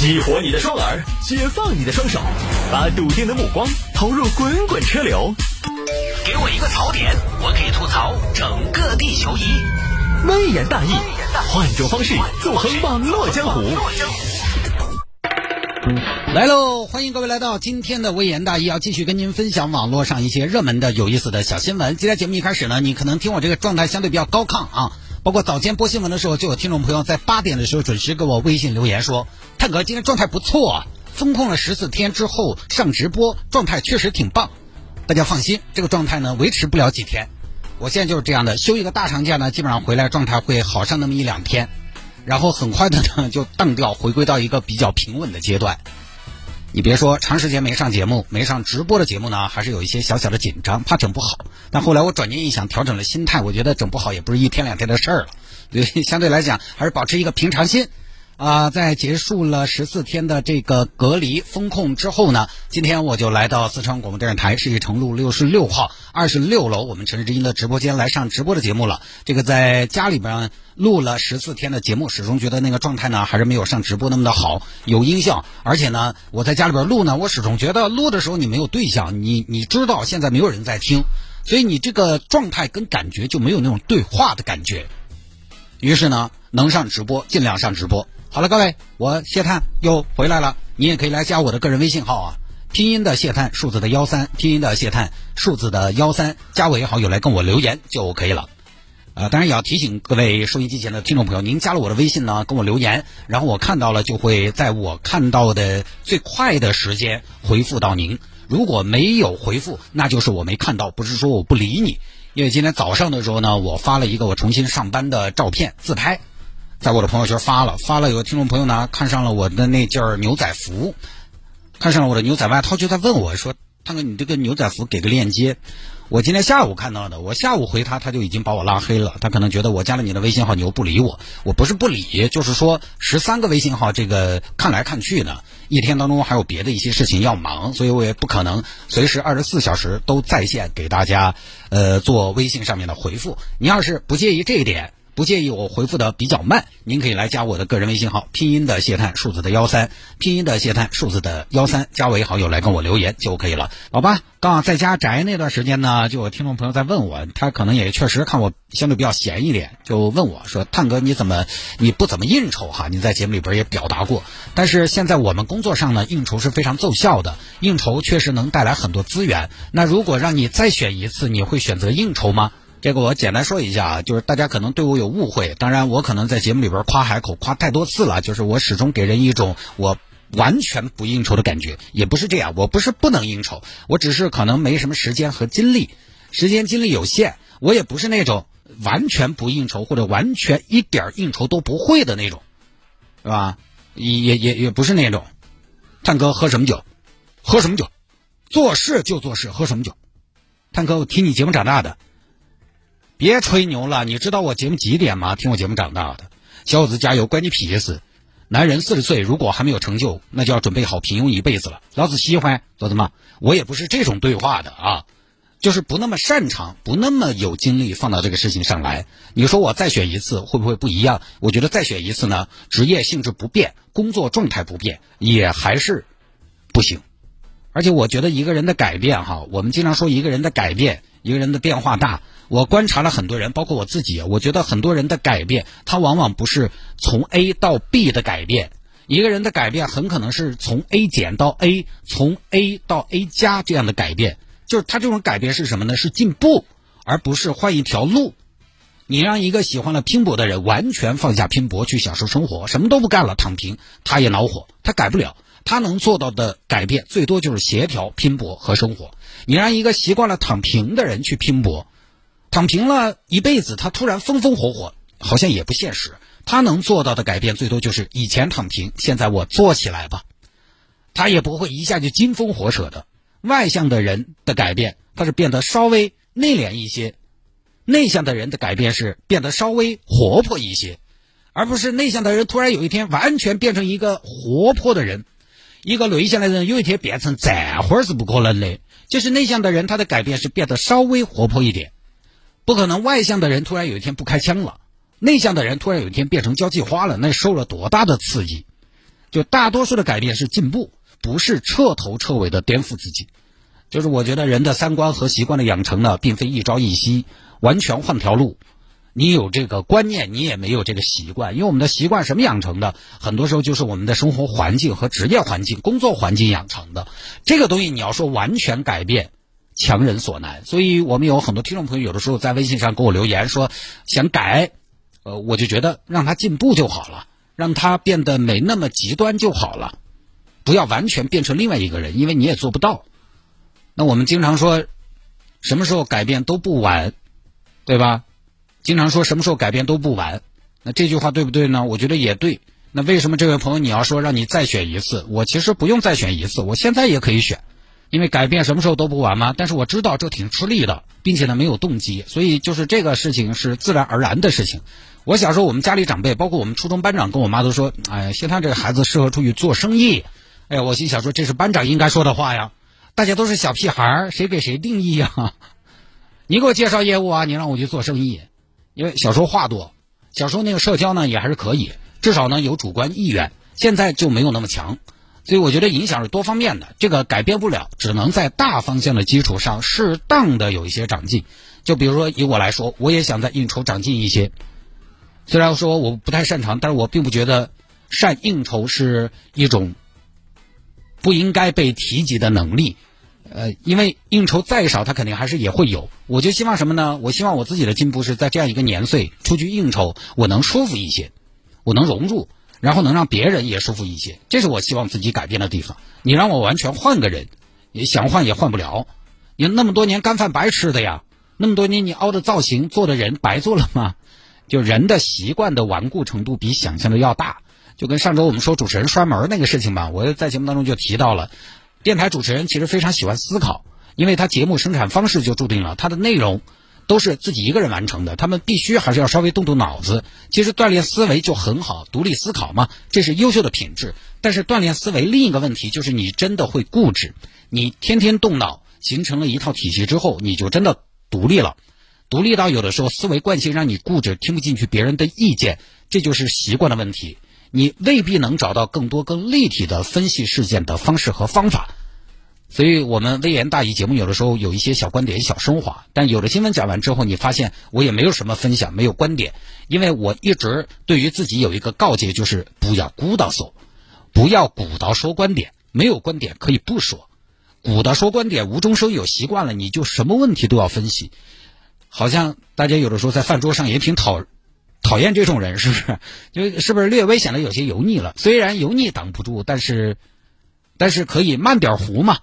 激活你的双耳，解放你的双手，把笃定的目光投入滚滚车流。给我一个槽点，我可以吐槽整个地球仪。微言大义，换种方式纵横网络江湖。来喽！欢迎各位来到今天的微言大义，要继续跟您分享网络上一些热门的、有意思的小新闻。今天节目一开始呢，你可能听我这个状态相对比较高亢啊。包括早间播新闻的时候，就有听众朋友在八点的时候准时给我微信留言说：“探哥今天状态不错啊，封控了十四天之后上直播，状态确实挺棒。”大家放心，这个状态呢维持不了几天。我现在就是这样的，休一个大长假呢，基本上回来状态会好上那么一两天，然后很快的呢就荡掉，回归到一个比较平稳的阶段。你别说，长时间没上节目、没上直播的节目呢，还是有一些小小的紧张，怕整不好。但后来我转念一想，调整了心态，我觉得整不好也不是一天两天的事儿了，所以相对来讲还是保持一个平常心。啊，在结束了十四天的这个隔离封控之后呢，今天我就来到四川广播电视台世纪城路六十六号二十六楼我们城市之音的直播间来上直播的节目了。这个在家里边录了十四天的节目，始终觉得那个状态呢还是没有上直播那么的好，有音效，而且呢我在家里边录呢，我始终觉得录的时候你没有对象，你你知道现在没有人在听，所以你这个状态跟感觉就没有那种对话的感觉。于是呢，能上直播尽量上直播。好了，各位，我谢探又回来了。你也可以来加我的个人微信号啊，拼音的谢探，数字的幺三，拼音的谢探，数字的幺三，加为好友来跟我留言就可以了。呃，当然也要提醒各位收音机前的听众朋友，您加了我的微信呢，跟我留言，然后我看到了就会在我看到的最快的时间回复到您。如果没有回复，那就是我没看到，不是说我不理你。因为今天早上的时候呢，我发了一个我重新上班的照片自拍。在我的朋友圈发了，发了有个听众朋友呢看上了我的那件牛仔服，看上了我的牛仔外套，就在问我说：“探哥，你这个牛仔服给个链接。”我今天下午看到的，我下午回他，他就已经把我拉黑了。他可能觉得我加了你的微信号，你又不理我。我不是不理，就是说十三个微信号，这个看来看去呢，一天当中还有别的一些事情要忙，所以我也不可能随时二十四小时都在线给大家呃做微信上面的回复。你要是不介意这一点。不介意我回复的比较慢，您可以来加我的个人微信号，拼音的谢探，数字的幺三，拼音的谢探，数字的幺三，加为好友来跟我留言就可以了，好吧？刚好在家宅那段时间呢，就有听众朋友在问我，他可能也确实看我相对比较闲一点，就问我说：“探哥，你怎么你不怎么应酬哈？你在节目里边也表达过，但是现在我们工作上呢，应酬是非常奏效的，应酬确实能带来很多资源。那如果让你再选一次，你会选择应酬吗？”这个我简单说一下啊，就是大家可能对我有误会，当然我可能在节目里边夸海口夸太多次了，就是我始终给人一种我完全不应酬的感觉，也不是这样，我不是不能应酬，我只是可能没什么时间和精力，时间精力有限，我也不是那种完全不应酬或者完全一点应酬都不会的那种，是吧？也也也不是那种，探哥喝什么酒？喝什么酒？做事就做事，喝什么酒？探哥，我听你节目长大的。别吹牛了，你知道我节目几点吗？听我节目长大的，小伙子加油，关你屁事！男人四十岁如果还没有成就，那就要准备好平庸一辈子了。老子喜欢，做什么？我也不是这种对话的啊，就是不那么擅长，不那么有精力放到这个事情上来。你说我再选一次会不会不一样？我觉得再选一次呢，职业性质不变，工作状态不变，也还是不行。而且我觉得一个人的改变，哈，我们经常说一个人的改变，一个人的变化大。我观察了很多人，包括我自己，我觉得很多人的改变，他往往不是从 A 到 B 的改变。一个人的改变很可能是从 A 减到 A，从 A 到 A 加这样的改变。就是他这种改变是什么呢？是进步，而不是换一条路。你让一个喜欢了拼搏的人完全放下拼搏去享受生活，什么都不干了躺平，他也恼火，他改不了。他能做到的改变最多就是协调拼搏和生活。你让一个习惯了躺平的人去拼搏。躺平了一辈子，他突然风风火火，好像也不现实。他能做到的改变，最多就是以前躺平，现在我做起来吧。他也不会一下就金风火扯的。外向的人的改变，他是变得稍微内敛一些；内向的人的改变是变得稍微活泼一些，而不是内向的人突然有一天完全变成一个活泼的人。一个内向的人有一天变成这会儿是不可能的。就是内向的人，他的改变是变得稍微活泼一点。不可能，外向的人突然有一天不开枪了，内向的人突然有一天变成交际花了，那受了多大的刺激？就大多数的改变是进步，不是彻头彻尾的颠覆自己。就是我觉得人的三观和习惯的养成呢，并非一朝一夕，完全换条路。你有这个观念，你也没有这个习惯，因为我们的习惯什么养成的？很多时候就是我们的生活环境和职业环境、工作环境养成的。这个东西你要说完全改变，强人所难。所以我们有很多听众朋友，有的时候在微信上给我留言说想改，呃，我就觉得让他进步就好了，让他变得没那么极端就好了，不要完全变成另外一个人，因为你也做不到。那我们经常说，什么时候改变都不晚，对吧？经常说什么时候改变都不晚，那这句话对不对呢？我觉得也对。那为什么这位朋友你要说让你再选一次？我其实不用再选一次，我现在也可以选，因为改变什么时候都不晚嘛。但是我知道这挺吃力的，并且呢没有动机，所以就是这个事情是自然而然的事情。我小时候我们家里长辈，包括我们初中班长跟我妈都说：“哎，谢探这个孩子适合出去做生意。”哎呀，我心想说这是班长应该说的话呀。大家都是小屁孩儿，谁给谁定义呀？你给我介绍业务啊，你让我去做生意。因为小时候话多，小时候那个社交呢也还是可以，至少呢有主观意愿。现在就没有那么强，所以我觉得影响是多方面的，这个改变不了，只能在大方向的基础上适当的有一些长进。就比如说以我来说，我也想在应酬长进一些。虽然说我不太擅长，但是我并不觉得善应酬是一种不应该被提及的能力。呃，因为应酬再少，他肯定还是也会有。我就希望什么呢？我希望我自己的进步是在这样一个年岁出去应酬，我能舒服一些，我能融入，然后能让别人也舒服一些。这是我希望自己改变的地方。你让我完全换个人，也想换也换不了。你那么多年干饭白吃的呀，那么多年你凹的造型做的人白做了吗？就人的习惯的顽固程度比想象的要大。就跟上周我们说主持人摔门那个事情吧，我在节目当中就提到了。电台主持人其实非常喜欢思考，因为他节目生产方式就注定了他的内容都是自己一个人完成的，他们必须还是要稍微动动脑子。其实锻炼思维就很好，独立思考嘛，这是优秀的品质。但是锻炼思维另一个问题就是你真的会固执，你天天动脑，形成了一套体系之后，你就真的独立了，独立到有的时候思维惯性让你固执，听不进去别人的意见，这就是习惯的问题。你未必能找到更多更立体的分析事件的方式和方法，所以我们微言大义节目有的时候有一些小观点、小升华，但有的新闻讲完之后，你发现我也没有什么分享，没有观点，因为我一直对于自己有一个告诫，就是不要鼓捣手，不要鼓捣说观点，没有观点可以不说，鼓捣说观点无中生有习惯了，你就什么问题都要分析，好像大家有的时候在饭桌上也挺讨。讨厌这种人是不是？就是不是略微显得有些油腻了？虽然油腻挡不住，但是，但是可以慢点糊嘛。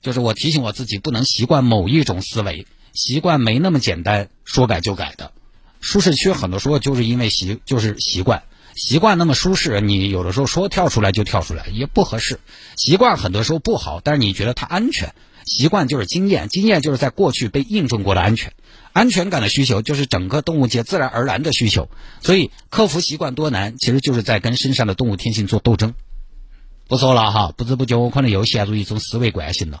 就是我提醒我自己，不能习惯某一种思维，习惯没那么简单，说改就改的。舒适区很多时候就是因为习，就是习惯，习惯那么舒适，你有的时候说跳出来就跳出来也不合适。习惯很多时候不好，但是你觉得它安全。习惯就是经验，经验就是在过去被印证过的安全。安全感的需求就是整个动物界自然而然的需求，所以克服习惯多难，其实就是在跟身上的动物天性做斗争。不说了哈，不知不觉我可能又陷入一种思维惯性了。